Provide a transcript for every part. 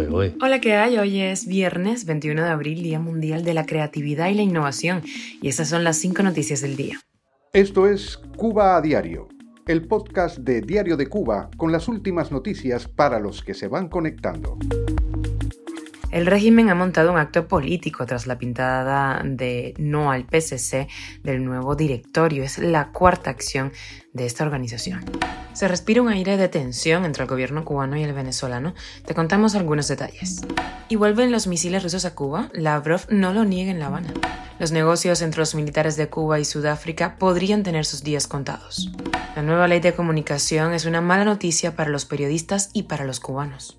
¿eh? Hola, ¿qué hay? Hoy es viernes 21 de abril, Día Mundial de la Creatividad y la Innovación, y estas son las cinco noticias del día. Esto es Cuba a Diario, el podcast de Diario de Cuba con las últimas noticias para los que se van conectando. El régimen ha montado un acto político tras la pintada de no al PCC del nuevo directorio. Es la cuarta acción de esta organización. Se respira un aire de tensión entre el gobierno cubano y el venezolano. Te contamos algunos detalles. Y vuelven los misiles rusos a Cuba. Lavrov no lo niega en La Habana. Los negocios entre los militares de Cuba y Sudáfrica podrían tener sus días contados. La nueva ley de comunicación es una mala noticia para los periodistas y para los cubanos.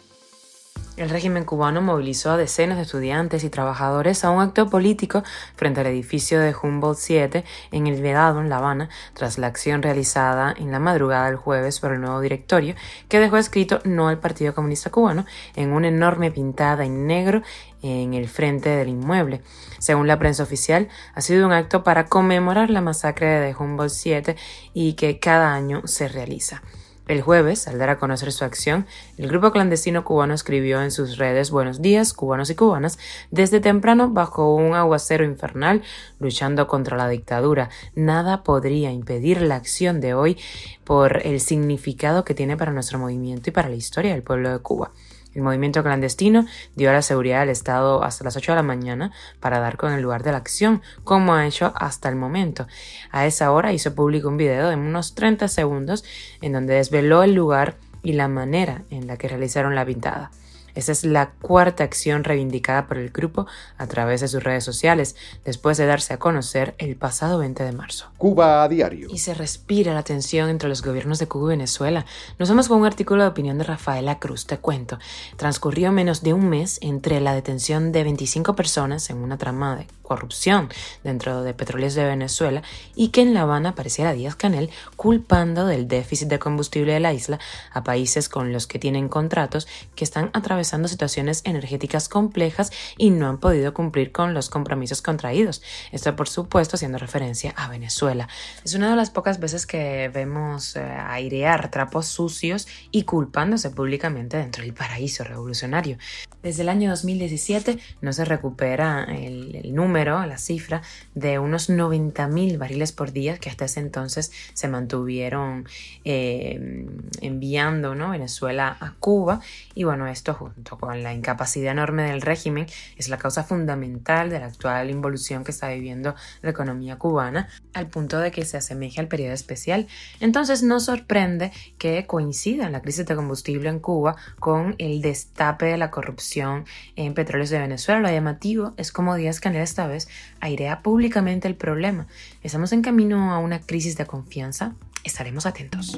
El régimen cubano movilizó a decenas de estudiantes y trabajadores a un acto político frente al edificio de Humboldt 7 en el Vedado, en La Habana, tras la acción realizada en la madrugada del jueves por el nuevo directorio, que dejó escrito no al Partido Comunista Cubano en una enorme pintada en negro en el frente del inmueble. Según la prensa oficial, ha sido un acto para conmemorar la masacre de Humboldt 7 y que cada año se realiza. El jueves, al dar a conocer su acción, el grupo clandestino cubano escribió en sus redes Buenos días, cubanos y cubanas, desde temprano bajo un aguacero infernal, luchando contra la dictadura. Nada podría impedir la acción de hoy por el significado que tiene para nuestro movimiento y para la historia del pueblo de Cuba. El movimiento clandestino dio a la seguridad del Estado hasta las 8 de la mañana para dar con el lugar de la acción, como ha hecho hasta el momento. A esa hora hizo público un video de unos 30 segundos en donde desveló el lugar y la manera en la que realizaron la pintada. Esa es la cuarta acción reivindicada por el grupo a través de sus redes sociales, después de darse a conocer el pasado 20 de marzo. Cuba a diario. Y se respira la tensión entre los gobiernos de Cuba y Venezuela. Nos vamos con un artículo de opinión de Rafaela Cruz, te cuento. Transcurrió menos de un mes entre la detención de 25 personas en una trama de corrupción dentro de petróleos de Venezuela y que en La Habana apareciera Díaz Canel culpando del déficit de combustible de la isla a países con los que tienen contratos que están atravesando situaciones energéticas complejas y no han podido cumplir con los compromisos contraídos. Esto, por supuesto, haciendo referencia a Venezuela. Es una de las pocas veces que vemos eh, airear trapos sucios y culpándose públicamente dentro del paraíso revolucionario. Desde el año 2017 no se recupera el, el número la cifra de unos 90.000 barriles por día que hasta ese entonces se mantuvieron eh, enviando ¿no? Venezuela a Cuba. Y bueno, esto con la incapacidad enorme del régimen es la causa fundamental de la actual involución que está viviendo la economía cubana, al punto de que se asemeje al periodo especial. Entonces no sorprende que coincida la crisis de combustible en Cuba con el destape de la corrupción en petróleos de Venezuela. Lo llamativo es como Díaz Canel esta vez airea públicamente el problema. ¿Estamos en camino a una crisis de confianza? Estaremos atentos.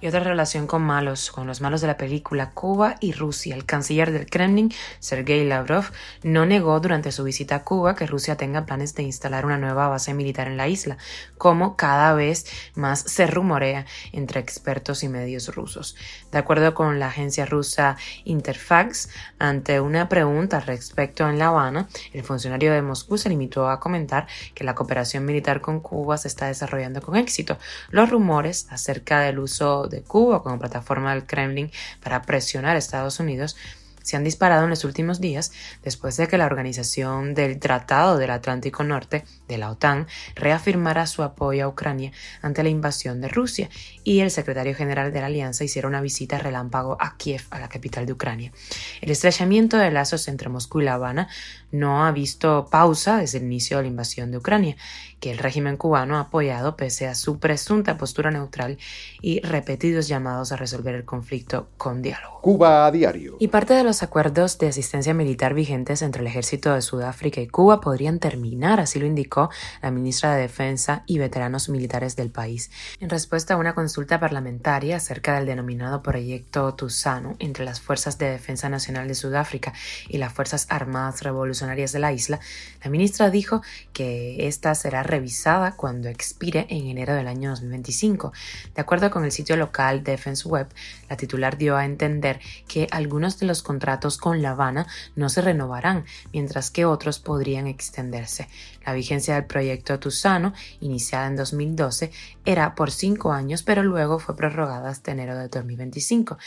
Y otra relación con malos, con los malos de la película Cuba y Rusia. El canciller del Kremlin, Sergei Lavrov, no negó durante su visita a Cuba que Rusia tenga planes de instalar una nueva base militar en la isla, como cada vez más se rumorea entre expertos y medios rusos. De acuerdo con la agencia rusa Interfax, ante una pregunta respecto en La Habana, el funcionario de Moscú se limitó a comentar que la cooperación militar con Cuba se está desarrollando con éxito. Los rumores acerca del uso de Cuba como plataforma del Kremlin para presionar a Estados Unidos se han disparado en los últimos días después de que la organización del Tratado del Atlántico Norte, de la OTAN, reafirmara su apoyo a Ucrania ante la invasión de Rusia y el secretario general de la alianza hiciera una visita relámpago a Kiev, a la capital de Ucrania. El estrechamiento de lazos entre Moscú y La Habana no ha visto pausa desde el inicio de la invasión de Ucrania, que el régimen cubano ha apoyado pese a su presunta postura neutral y repetidos llamados a resolver el conflicto con diálogo. Cuba a diario. Y parte de los acuerdos de asistencia militar vigentes entre el ejército de Sudáfrica y Cuba podrían terminar, así lo indicó la ministra de Defensa y veteranos militares del país, en respuesta a una consulta parlamentaria acerca del denominado proyecto Tusano entre las Fuerzas de Defensa Nacional de Sudáfrica y las Fuerzas Armadas Revolucionarias de la isla. La ministra dijo que esta será revisada cuando expire en enero del año 2025. De acuerdo con el sitio local Defense Web, la titular dio a entender que algunos de los contratos con La Habana no se renovarán, mientras que otros podrían extenderse. La vigencia del proyecto Tusano, iniciada en 2012, era por cinco años, pero luego fue prorrogada hasta enero de 2025.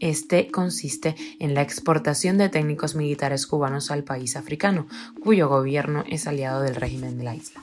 Este consiste en la exportación de técnicos militares cubanos al país africano, cuyo gobierno es aliado del régimen de la isla.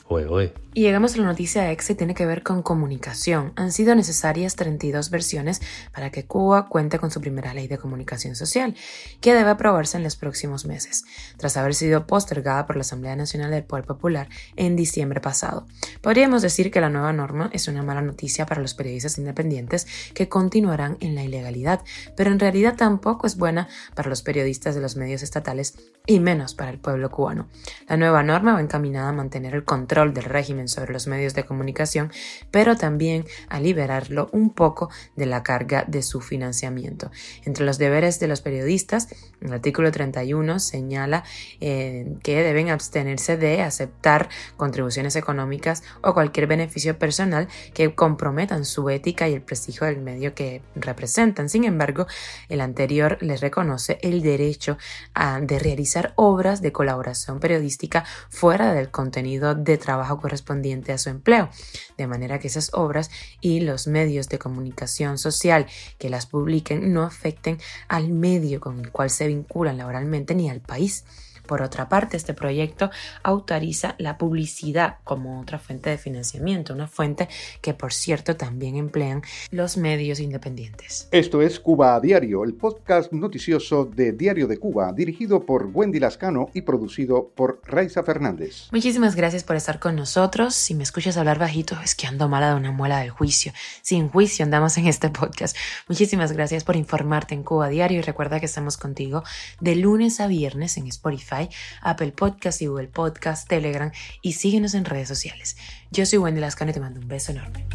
Y llegamos a la noticia ex y tiene que ver con comunicación. Han sido necesarias 32 versiones para que Cuba cuente con su primera ley de comunicación social, que debe aprobarse en los próximos meses, tras haber sido postergada por la Asamblea Nacional del Poder Popular en diciembre pasado. Podríamos decir que la nueva norma es una mala noticia para los periodistas independientes que continuarán en la ilegalidad, pero en realidad tampoco es buena para los periodistas de los medios estatales y menos para el pueblo cubano. La nueva norma va encaminada a mantener el control del régimen sobre los medios de comunicación, pero también a liberarlo un poco de la carga de su financiamiento. Entre los deberes de los periodistas, el artículo 31 señala eh, que deben abstenerse de aceptar contribuciones económicas o cualquier beneficio personal que comprometan su ética y el prestigio del medio que representan. Sin embargo, el anterior les reconoce el derecho a, de realizar obras de colaboración periodística fuera del contenido de trabajo correspondiente a su empleo, de manera que esas obras y los medios de comunicación social que las publiquen no afecten al medio con el cual se vinculan laboralmente ni al país. Por otra parte, este proyecto autoriza la publicidad como otra fuente de financiamiento, una fuente que por cierto también emplean los medios independientes. Esto es Cuba a Diario, el podcast noticioso de Diario de Cuba, dirigido por Wendy Lascano y producido por Raiza Fernández. Muchísimas gracias por estar con nosotros. Si me escuchas hablar bajito, es que ando mala de una muela del juicio. Sin juicio andamos en este podcast. Muchísimas gracias por informarte en Cuba a Diario y recuerda que estamos contigo de lunes a viernes en Apple Podcast Google Podcast, Telegram y síguenos en redes sociales. Yo soy Wendy Lascano y te mando un beso enorme.